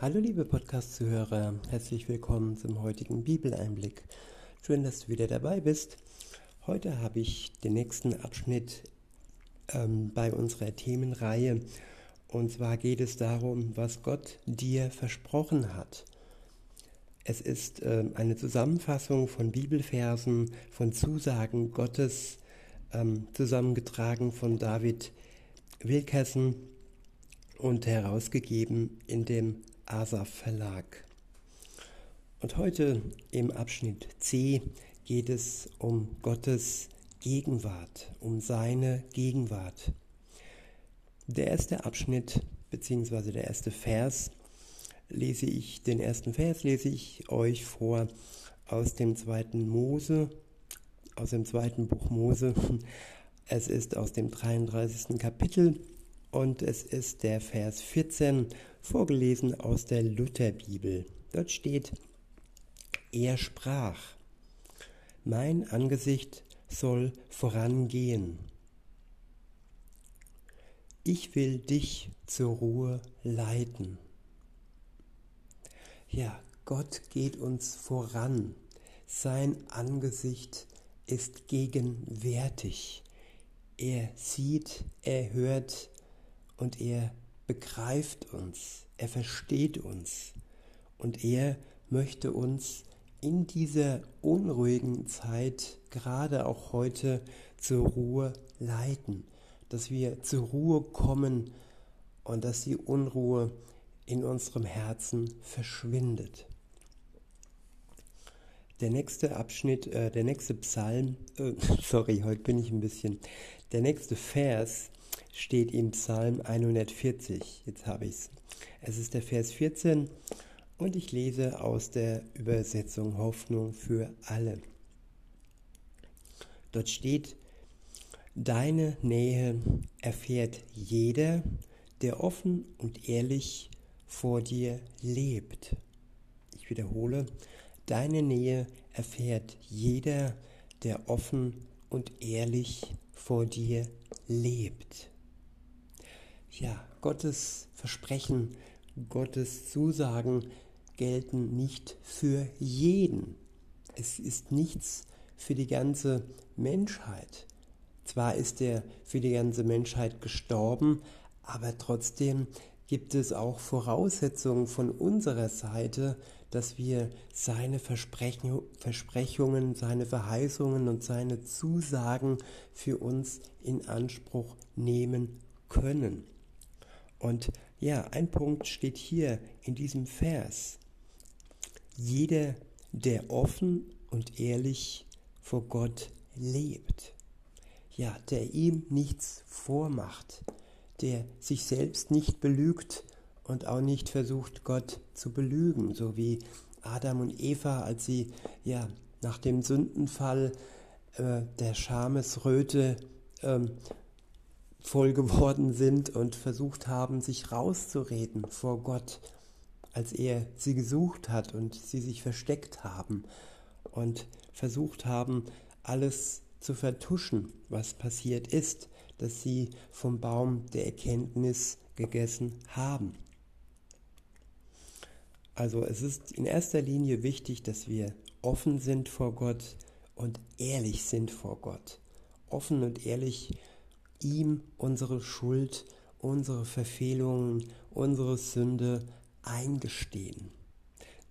Hallo liebe Podcast-Zuhörer, herzlich willkommen zum heutigen Bibeleinblick. Schön, dass du wieder dabei bist. Heute habe ich den nächsten Abschnitt ähm, bei unserer Themenreihe und zwar geht es darum, was Gott dir versprochen hat. Es ist äh, eine Zusammenfassung von Bibelversen, von Zusagen Gottes, ähm, zusammengetragen von David Wilkerson und herausgegeben in dem Asaf Verlag. Und heute im Abschnitt C geht es um Gottes Gegenwart, um seine Gegenwart. Der erste Abschnitt bzw. der erste Vers lese ich, den ersten Vers lese ich euch vor aus dem zweiten Mose, aus dem zweiten Buch Mose. Es ist aus dem 33. Kapitel und es ist der Vers 14, vorgelesen aus der Lutherbibel. Dort steht, er sprach, mein Angesicht soll vorangehen. Ich will dich zur Ruhe leiten. Ja, Gott geht uns voran. Sein Angesicht ist gegenwärtig. Er sieht, er hört und er begreift uns, er versteht uns. Und er möchte uns in dieser unruhigen Zeit, gerade auch heute, zur Ruhe leiten, dass wir zur Ruhe kommen und dass die Unruhe in unserem Herzen verschwindet. Der nächste Abschnitt, äh, der nächste Psalm, äh, sorry, heute bin ich ein bisschen, der nächste Vers steht im Psalm 140. Jetzt habe ich es. Es ist der Vers 14 und ich lese aus der Übersetzung Hoffnung für alle. Dort steht, Deine Nähe erfährt jeder, der offen und ehrlich vor dir lebt. Ich wiederhole, deine Nähe erfährt jeder, der offen und ehrlich vor dir lebt. Ja, Gottes Versprechen, Gottes Zusagen gelten nicht für jeden. Es ist nichts für die ganze Menschheit. Zwar ist er für die ganze Menschheit gestorben, aber trotzdem gibt es auch Voraussetzungen von unserer Seite, dass wir seine Versprechungen, seine Verheißungen und seine Zusagen für uns in Anspruch nehmen können. Und ja, ein Punkt steht hier in diesem Vers. Jeder, der offen und ehrlich vor Gott lebt, ja, der ihm nichts vormacht, der sich selbst nicht belügt und auch nicht versucht, Gott zu belügen, so wie Adam und Eva, als sie ja nach dem Sündenfall äh, der Schamesröte ähm, voll geworden sind und versucht haben, sich rauszureden vor Gott, als er sie gesucht hat und sie sich versteckt haben und versucht haben, alles zu vertuschen, was passiert ist, dass sie vom Baum der Erkenntnis gegessen haben. Also es ist in erster Linie wichtig, dass wir offen sind vor Gott und ehrlich sind vor Gott. Offen und ehrlich ihm unsere Schuld, unsere Verfehlungen, unsere Sünde eingestehen.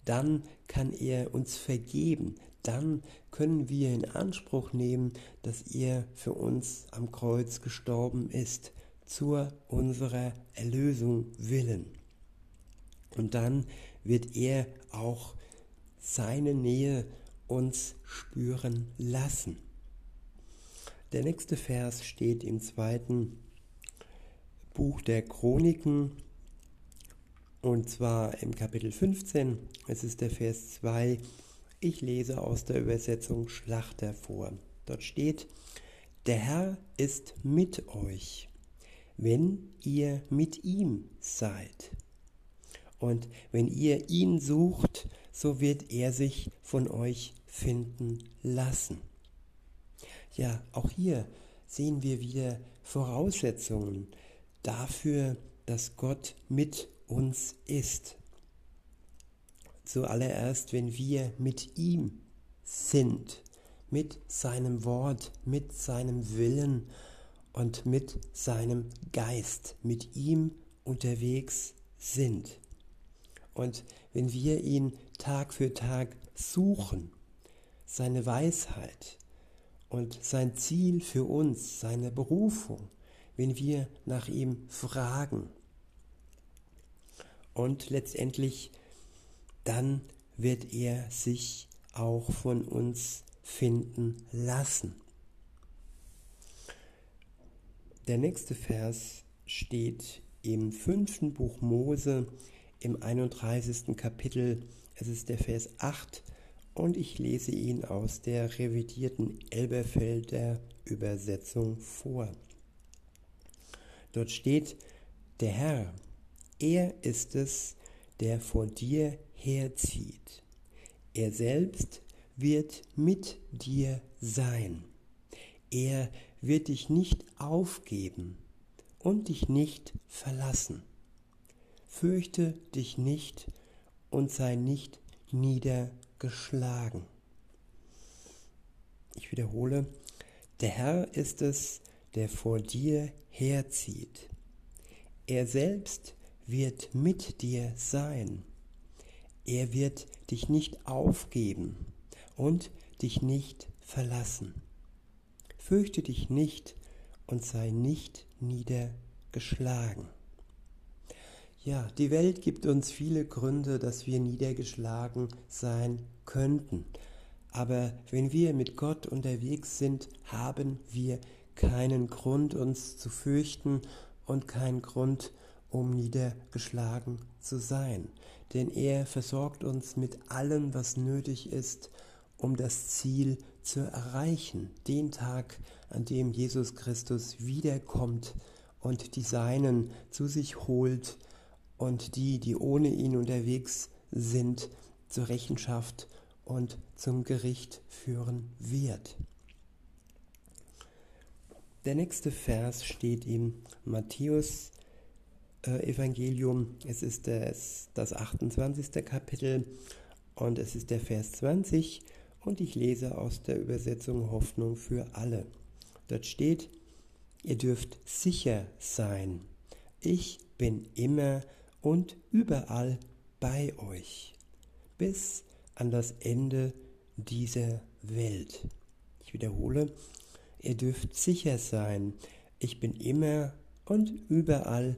Dann kann er uns vergeben. Dann können wir in Anspruch nehmen, dass er für uns am Kreuz gestorben ist, zur unserer Erlösung willen. Und dann wird er auch seine Nähe uns spüren lassen. Der nächste Vers steht im zweiten Buch der Chroniken und zwar im Kapitel 15. Es ist der Vers 2. Ich lese aus der Übersetzung Schlachter vor. Dort steht, der Herr ist mit euch, wenn ihr mit ihm seid. Und wenn ihr ihn sucht, so wird er sich von euch finden lassen. Ja, auch hier sehen wir wieder Voraussetzungen dafür, dass Gott mit uns ist. zuallererst, wenn wir mit ihm sind, mit seinem Wort, mit seinem Willen und mit seinem Geist, mit ihm unterwegs sind. Und wenn wir ihn Tag für Tag suchen, seine Weisheit und sein Ziel für uns, seine Berufung, wenn wir nach ihm fragen. Und letztendlich dann wird er sich auch von uns finden lassen. Der nächste Vers steht im fünften Buch Mose im 31. Kapitel. Es ist der Vers 8 und ich lese ihn aus der revidierten Elberfelder Übersetzung vor. Dort steht, der Herr, er ist es, der vor dir herzieht. Er selbst wird mit dir sein. Er wird dich nicht aufgeben und dich nicht verlassen. Fürchte dich nicht und sei nicht niedergeschlagen. Ich wiederhole, der Herr ist es, der vor dir herzieht. Er selbst wird mit dir sein. Er wird dich nicht aufgeben und dich nicht verlassen. Fürchte dich nicht und sei nicht niedergeschlagen. Ja, die Welt gibt uns viele Gründe, dass wir niedergeschlagen sein könnten. Aber wenn wir mit Gott unterwegs sind, haben wir keinen Grund, uns zu fürchten und keinen Grund, um niedergeschlagen zu sein. Denn er versorgt uns mit allem, was nötig ist, um das Ziel zu erreichen, den Tag, an dem Jesus Christus wiederkommt und die Seinen zu sich holt und die, die ohne ihn unterwegs sind, zur Rechenschaft und zum Gericht führen wird. Der nächste Vers steht im Matthäus äh, Evangelium. Es ist das, das 28. Kapitel und es ist der Vers 20 und ich lese aus der Übersetzung Hoffnung für alle. Dort steht, ihr dürft sicher sein, ich bin immer und überall bei euch, bis an das Ende dieser Welt. Ich wiederhole, ihr dürft sicher sein, ich bin immer und überall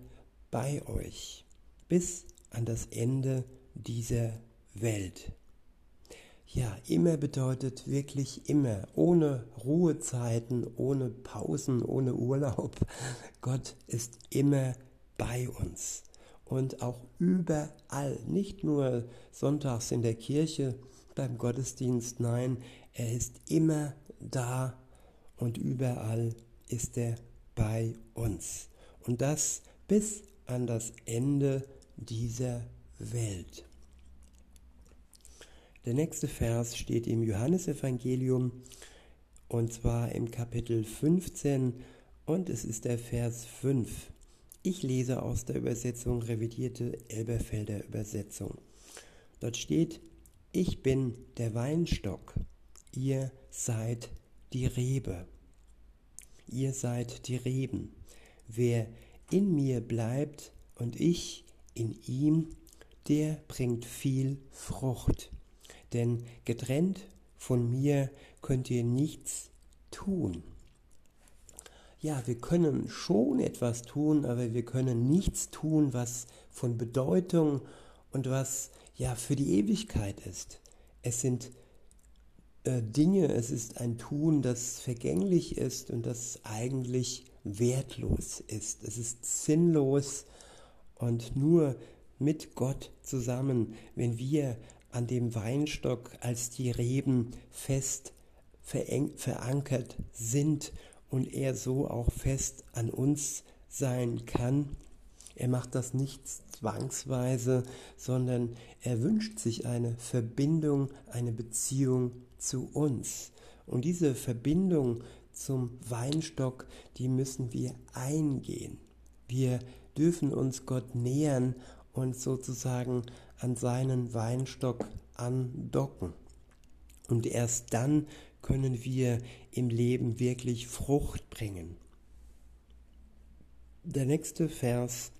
bei euch, bis an das Ende dieser Welt. Ja, immer bedeutet wirklich immer, ohne Ruhezeiten, ohne Pausen, ohne Urlaub. Gott ist immer bei uns und auch überall, nicht nur sonntags in der Kirche beim Gottesdienst, nein, er ist immer da und überall ist er bei uns. Und das bis an das Ende dieser Welt. Der nächste Vers steht im Johannesevangelium und zwar im Kapitel 15 und es ist der Vers 5. Ich lese aus der Übersetzung revidierte Elberfelder Übersetzung. Dort steht, ich bin der Weinstock, ihr seid die Rebe. Ihr seid die Reben. Wer in mir bleibt und ich in ihm, der bringt viel Frucht. Denn getrennt von mir könnt ihr nichts tun ja, wir können schon etwas tun, aber wir können nichts tun, was von Bedeutung und was ja für die Ewigkeit ist. Es sind äh, Dinge, es ist ein Tun, das vergänglich ist und das eigentlich wertlos ist. Es ist sinnlos und nur mit Gott zusammen, wenn wir an dem Weinstock als die Reben fest verankert sind und er so auch fest an uns sein kann. Er macht das nicht zwangsweise, sondern er wünscht sich eine Verbindung, eine Beziehung zu uns. Und diese Verbindung zum Weinstock, die müssen wir eingehen. Wir dürfen uns Gott nähern und sozusagen an seinen Weinstock andocken. Und erst dann können wir im Leben wirklich Frucht bringen. Der nächste Vers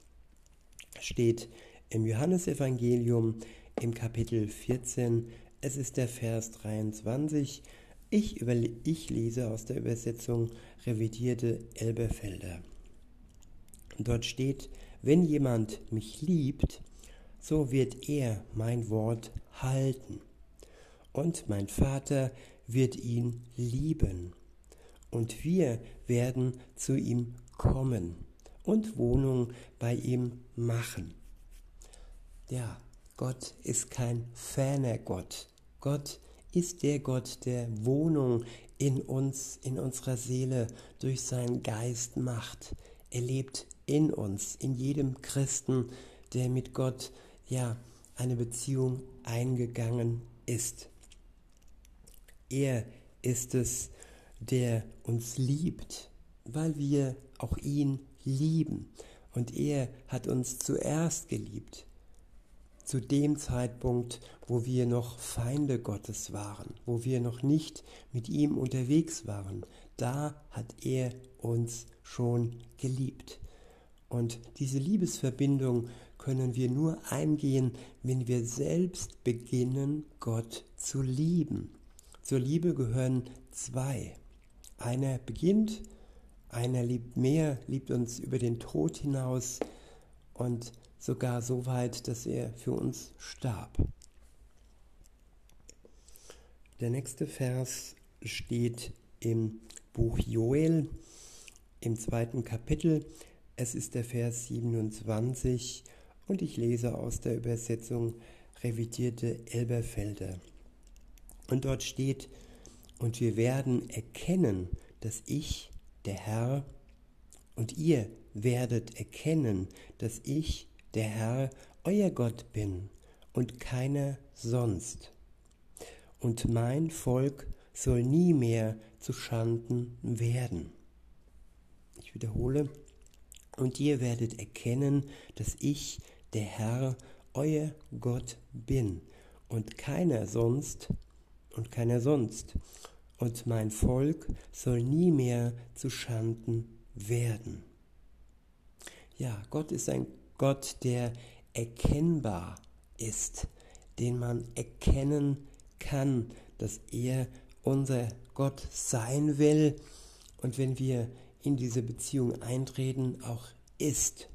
steht im Johannesevangelium im Kapitel 14. Es ist der Vers 23. Ich, ich lese aus der Übersetzung revidierte Elberfelder. Dort steht, wenn jemand mich liebt, so wird er mein Wort halten. Und mein Vater wird ihn lieben. Und wir werden zu ihm kommen und Wohnung bei ihm machen. Ja, Gott ist kein ferner Gott. Gott ist der Gott, der Wohnung in uns, in unserer Seele durch seinen Geist macht. Er lebt in uns, in jedem Christen, der mit Gott ja eine Beziehung eingegangen ist. Er ist es, der uns liebt, weil wir auch ihn lieben. Und er hat uns zuerst geliebt, zu dem Zeitpunkt, wo wir noch Feinde Gottes waren, wo wir noch nicht mit ihm unterwegs waren. Da hat er uns schon geliebt. Und diese Liebesverbindung können wir nur eingehen, wenn wir selbst beginnen, Gott zu lieben. Zur Liebe gehören zwei. Einer beginnt, einer liebt mehr, liebt uns über den Tod hinaus und sogar so weit, dass er für uns starb. Der nächste Vers steht im Buch Joel im zweiten Kapitel. Es ist der Vers 27 und ich lese aus der Übersetzung revidierte Elberfelder. Und dort steht, und wir werden erkennen, dass ich, der Herr, und ihr werdet erkennen, dass ich, der Herr, euer Gott bin und keiner sonst. Und mein Volk soll nie mehr zu Schanden werden. Ich wiederhole, und ihr werdet erkennen, dass ich, der Herr, euer Gott bin und keiner sonst und keiner sonst. Und mein Volk soll nie mehr zu Schanden werden. Ja, Gott ist ein Gott, der erkennbar ist, den man erkennen kann, dass er unser Gott sein will und wenn wir in diese Beziehung eintreten, auch ist.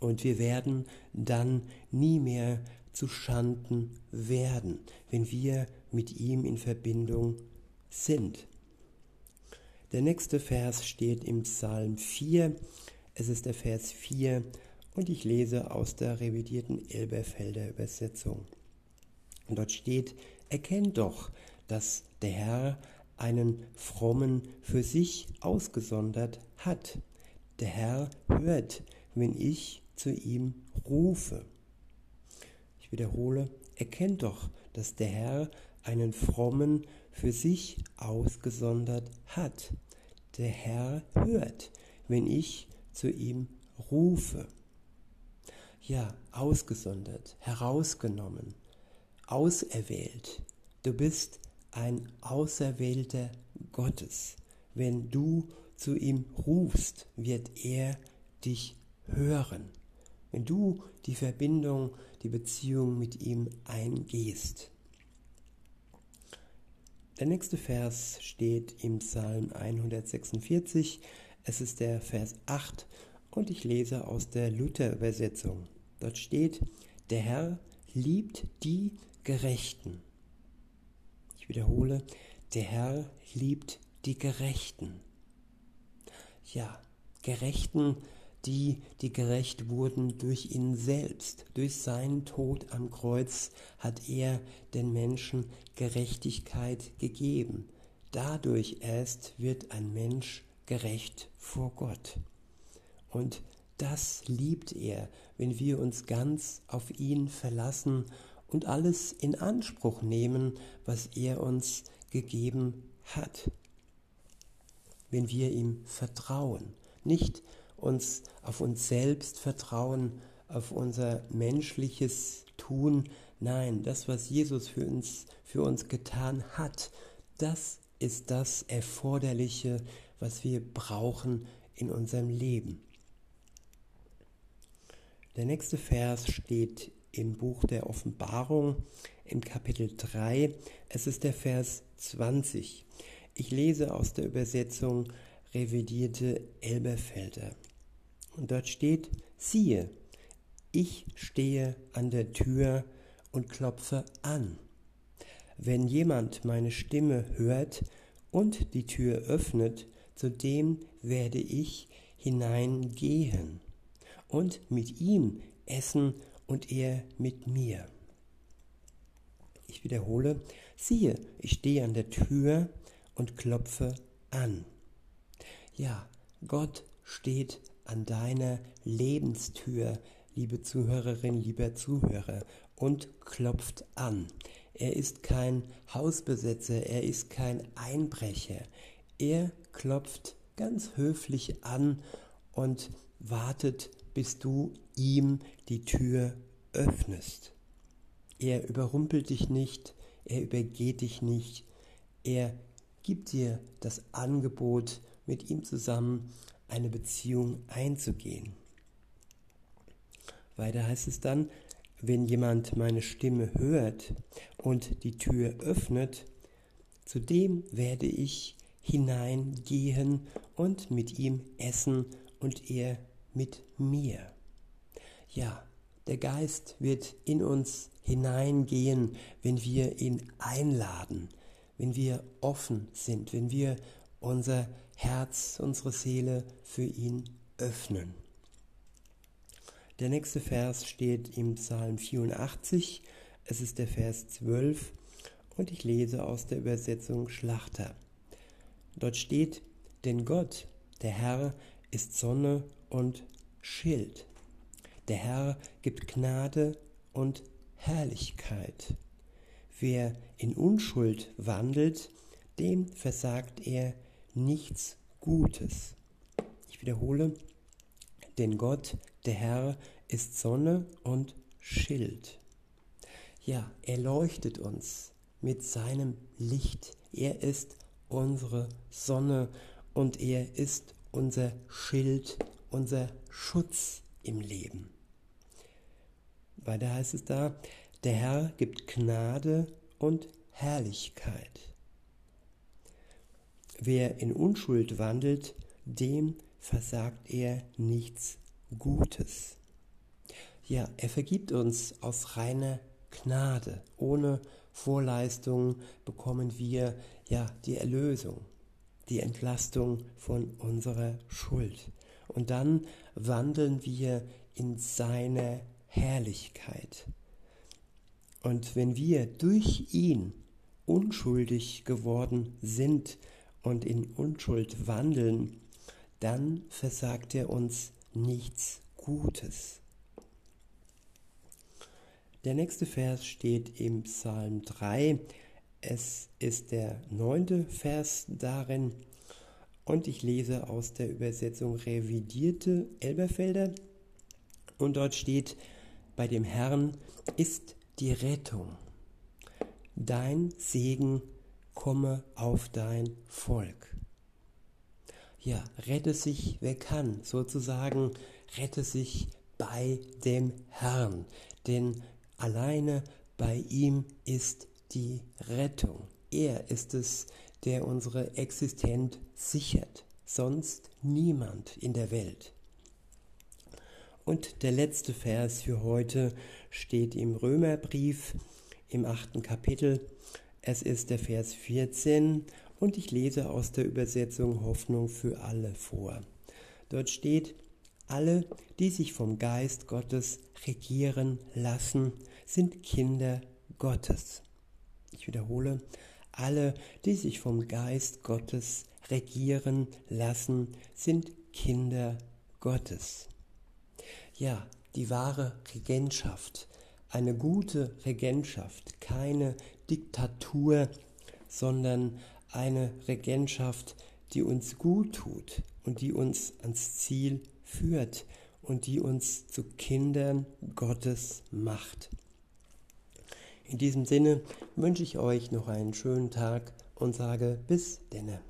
Und wir werden dann nie mehr zu Schanden werden, wenn wir mit ihm in Verbindung sind. Der nächste Vers steht im Psalm 4. Es ist der Vers 4 und ich lese aus der revidierten Elberfelder Übersetzung. Und dort steht, erkennt doch, dass der Herr einen frommen für sich ausgesondert hat. Der Herr hört, wenn ich zu ihm rufe wiederhole, erkennt doch, dass der Herr einen frommen für sich ausgesondert hat. Der Herr hört, wenn ich zu ihm rufe. Ja, ausgesondert, herausgenommen, auserwählt. Du bist ein Auserwählter Gottes. Wenn du zu ihm rufst, wird er dich hören. Wenn du die Verbindung die Beziehung mit ihm eingehst. Der nächste Vers steht im Psalm 146. Es ist der Vers 8 und ich lese aus der Luther-Übersetzung. Dort steht, der Herr liebt die Gerechten. Ich wiederhole, der Herr liebt die Gerechten. Ja, Gerechten die, die gerecht wurden durch ihn selbst. Durch seinen Tod am Kreuz hat er den Menschen Gerechtigkeit gegeben. Dadurch erst wird ein Mensch gerecht vor Gott. Und das liebt er, wenn wir uns ganz auf ihn verlassen und alles in Anspruch nehmen, was er uns gegeben hat. Wenn wir ihm vertrauen, nicht uns auf uns selbst vertrauen, auf unser menschliches Tun. Nein, das, was Jesus für uns, für uns getan hat, das ist das Erforderliche, was wir brauchen in unserem Leben. Der nächste Vers steht im Buch der Offenbarung im Kapitel 3. Es ist der Vers 20. Ich lese aus der Übersetzung revidierte Elberfelder. Und dort steht, siehe, ich stehe an der Tür und klopfe an. Wenn jemand meine Stimme hört und die Tür öffnet, zu dem werde ich hineingehen und mit ihm essen und er mit mir. Ich wiederhole, siehe, ich stehe an der Tür und klopfe an. Ja, Gott steht an deiner Lebenstür, liebe Zuhörerin, lieber Zuhörer, und klopft an. Er ist kein Hausbesetzer, er ist kein Einbrecher. Er klopft ganz höflich an und wartet, bis du ihm die Tür öffnest. Er überrumpelt dich nicht, er übergeht dich nicht, er gibt dir das Angebot, mit ihm zusammen eine Beziehung einzugehen. Weiter heißt es dann, wenn jemand meine Stimme hört und die Tür öffnet, zu dem werde ich hineingehen und mit ihm essen und er mit mir. Ja, der Geist wird in uns hineingehen, wenn wir ihn einladen, wenn wir offen sind, wenn wir unser Herz, unsere Seele für ihn öffnen. Der nächste Vers steht im Psalm 84, es ist der Vers 12 und ich lese aus der Übersetzung Schlachter. Dort steht, denn Gott, der Herr, ist Sonne und Schild. Der Herr gibt Gnade und Herrlichkeit. Wer in Unschuld wandelt, dem versagt er nichts Gutes. Ich wiederhole, denn Gott, der Herr, ist Sonne und Schild. Ja, er leuchtet uns mit seinem Licht. Er ist unsere Sonne und er ist unser Schild, unser Schutz im Leben. Weiter heißt es da, der Herr gibt Gnade und Herrlichkeit. Wer in Unschuld wandelt, dem versagt er nichts Gutes. Ja, er vergibt uns aus reiner Gnade. Ohne Vorleistung bekommen wir ja die Erlösung, die Entlastung von unserer Schuld. Und dann wandeln wir in seine Herrlichkeit. Und wenn wir durch ihn unschuldig geworden sind, und in Unschuld wandeln, dann versagt er uns nichts Gutes. Der nächste Vers steht im Psalm 3. Es ist der neunte Vers darin und ich lese aus der Übersetzung revidierte Elberfelder und dort steht, bei dem Herrn ist die Rettung. Dein Segen komme auf dein Volk. Ja, rette sich, wer kann, sozusagen, rette sich bei dem Herrn, denn alleine bei ihm ist die Rettung. Er ist es, der unsere Existenz sichert, sonst niemand in der Welt. Und der letzte Vers für heute steht im Römerbrief im achten Kapitel es ist der Vers 14 und ich lese aus der Übersetzung Hoffnung für alle vor. Dort steht, alle, die sich vom Geist Gottes regieren lassen, sind Kinder Gottes. Ich wiederhole, alle, die sich vom Geist Gottes regieren lassen, sind Kinder Gottes. Ja, die wahre Regentschaft, eine gute Regentschaft, keine Diktatur, sondern eine Regentschaft, die uns gut tut und die uns ans Ziel führt und die uns zu Kindern Gottes macht. In diesem Sinne wünsche ich euch noch einen schönen Tag und sage bis denne.